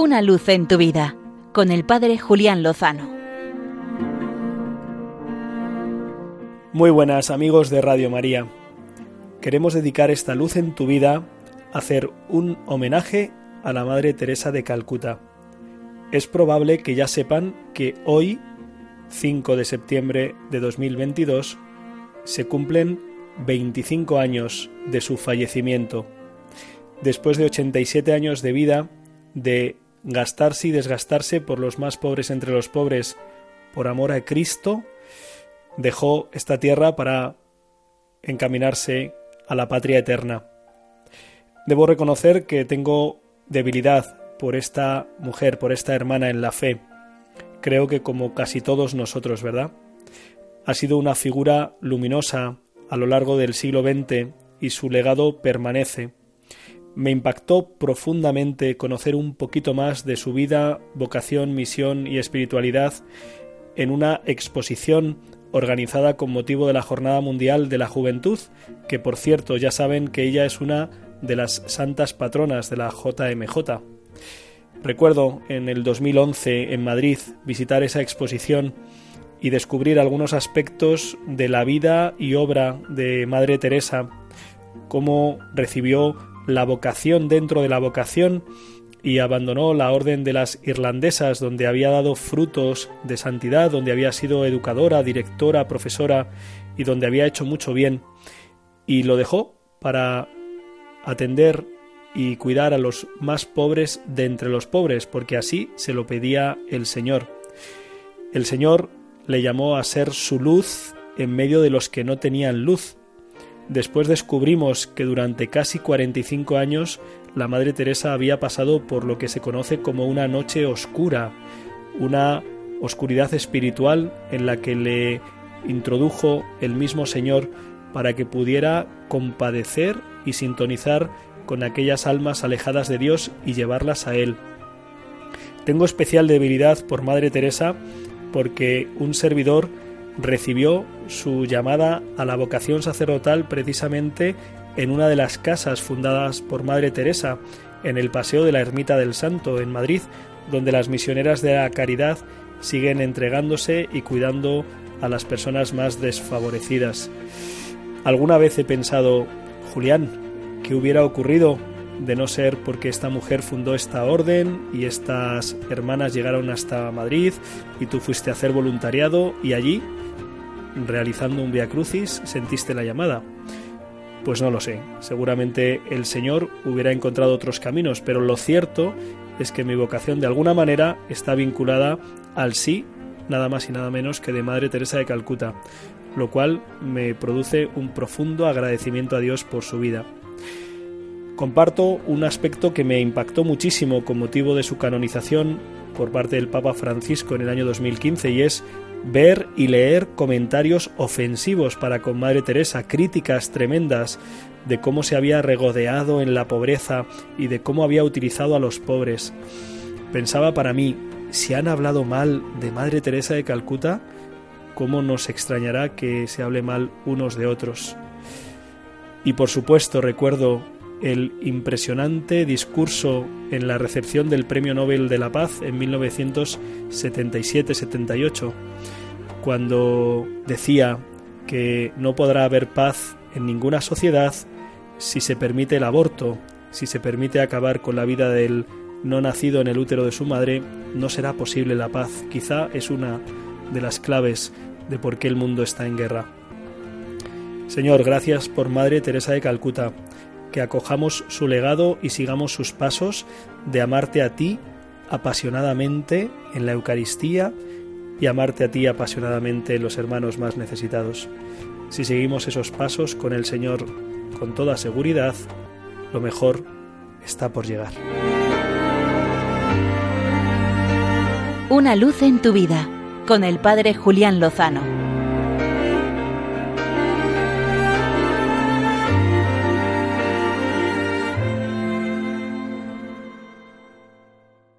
Una luz en tu vida con el Padre Julián Lozano. Muy buenas amigos de Radio María. Queremos dedicar esta luz en tu vida a hacer un homenaje a la Madre Teresa de Calcuta. Es probable que ya sepan que hoy, 5 de septiembre de 2022, se cumplen 25 años de su fallecimiento. Después de 87 años de vida, de gastarse y desgastarse por los más pobres entre los pobres, por amor a Cristo, dejó esta tierra para encaminarse a la patria eterna. Debo reconocer que tengo debilidad por esta mujer, por esta hermana en la fe. Creo que como casi todos nosotros, ¿verdad? Ha sido una figura luminosa a lo largo del siglo XX y su legado permanece me impactó profundamente conocer un poquito más de su vida, vocación, misión y espiritualidad en una exposición organizada con motivo de la Jornada Mundial de la Juventud, que por cierto ya saben que ella es una de las santas patronas de la JMJ. Recuerdo en el 2011 en Madrid visitar esa exposición y descubrir algunos aspectos de la vida y obra de Madre Teresa, cómo recibió la vocación dentro de la vocación y abandonó la orden de las irlandesas donde había dado frutos de santidad, donde había sido educadora, directora, profesora y donde había hecho mucho bien y lo dejó para atender y cuidar a los más pobres de entre los pobres, porque así se lo pedía el Señor. El Señor le llamó a ser su luz en medio de los que no tenían luz, Después descubrimos que durante casi 45 años la Madre Teresa había pasado por lo que se conoce como una noche oscura, una oscuridad espiritual en la que le introdujo el mismo Señor para que pudiera compadecer y sintonizar con aquellas almas alejadas de Dios y llevarlas a Él. Tengo especial debilidad por Madre Teresa porque un servidor recibió su llamada a la vocación sacerdotal precisamente en una de las casas fundadas por Madre Teresa, en el Paseo de la Ermita del Santo, en Madrid, donde las misioneras de la caridad siguen entregándose y cuidando a las personas más desfavorecidas. Alguna vez he pensado, Julián, ¿qué hubiera ocurrido de no ser porque esta mujer fundó esta orden y estas hermanas llegaron hasta Madrid y tú fuiste a hacer voluntariado y allí realizando un Via Crucis sentiste la llamada? Pues no lo sé. Seguramente el Señor hubiera encontrado otros caminos, pero lo cierto es que mi vocación de alguna manera está vinculada al sí, nada más y nada menos que de Madre Teresa de Calcuta, lo cual me produce un profundo agradecimiento a Dios por su vida. Comparto un aspecto que me impactó muchísimo con motivo de su canonización por parte del Papa Francisco en el año 2015 y es ver y leer comentarios ofensivos para con Madre Teresa, críticas tremendas de cómo se había regodeado en la pobreza y de cómo había utilizado a los pobres. Pensaba para mí, si han hablado mal de Madre Teresa de Calcuta, ¿cómo nos extrañará que se hable mal unos de otros? Y por supuesto recuerdo el impresionante discurso en la recepción del Premio Nobel de la Paz en 1977-78, cuando decía que no podrá haber paz en ninguna sociedad si se permite el aborto, si se permite acabar con la vida del no nacido en el útero de su madre, no será posible la paz. Quizá es una de las claves de por qué el mundo está en guerra. Señor, gracias por Madre Teresa de Calcuta que acojamos su legado y sigamos sus pasos de amarte a ti apasionadamente en la Eucaristía y amarte a ti apasionadamente en los hermanos más necesitados. Si seguimos esos pasos con el Señor con toda seguridad, lo mejor está por llegar. Una luz en tu vida con el Padre Julián Lozano.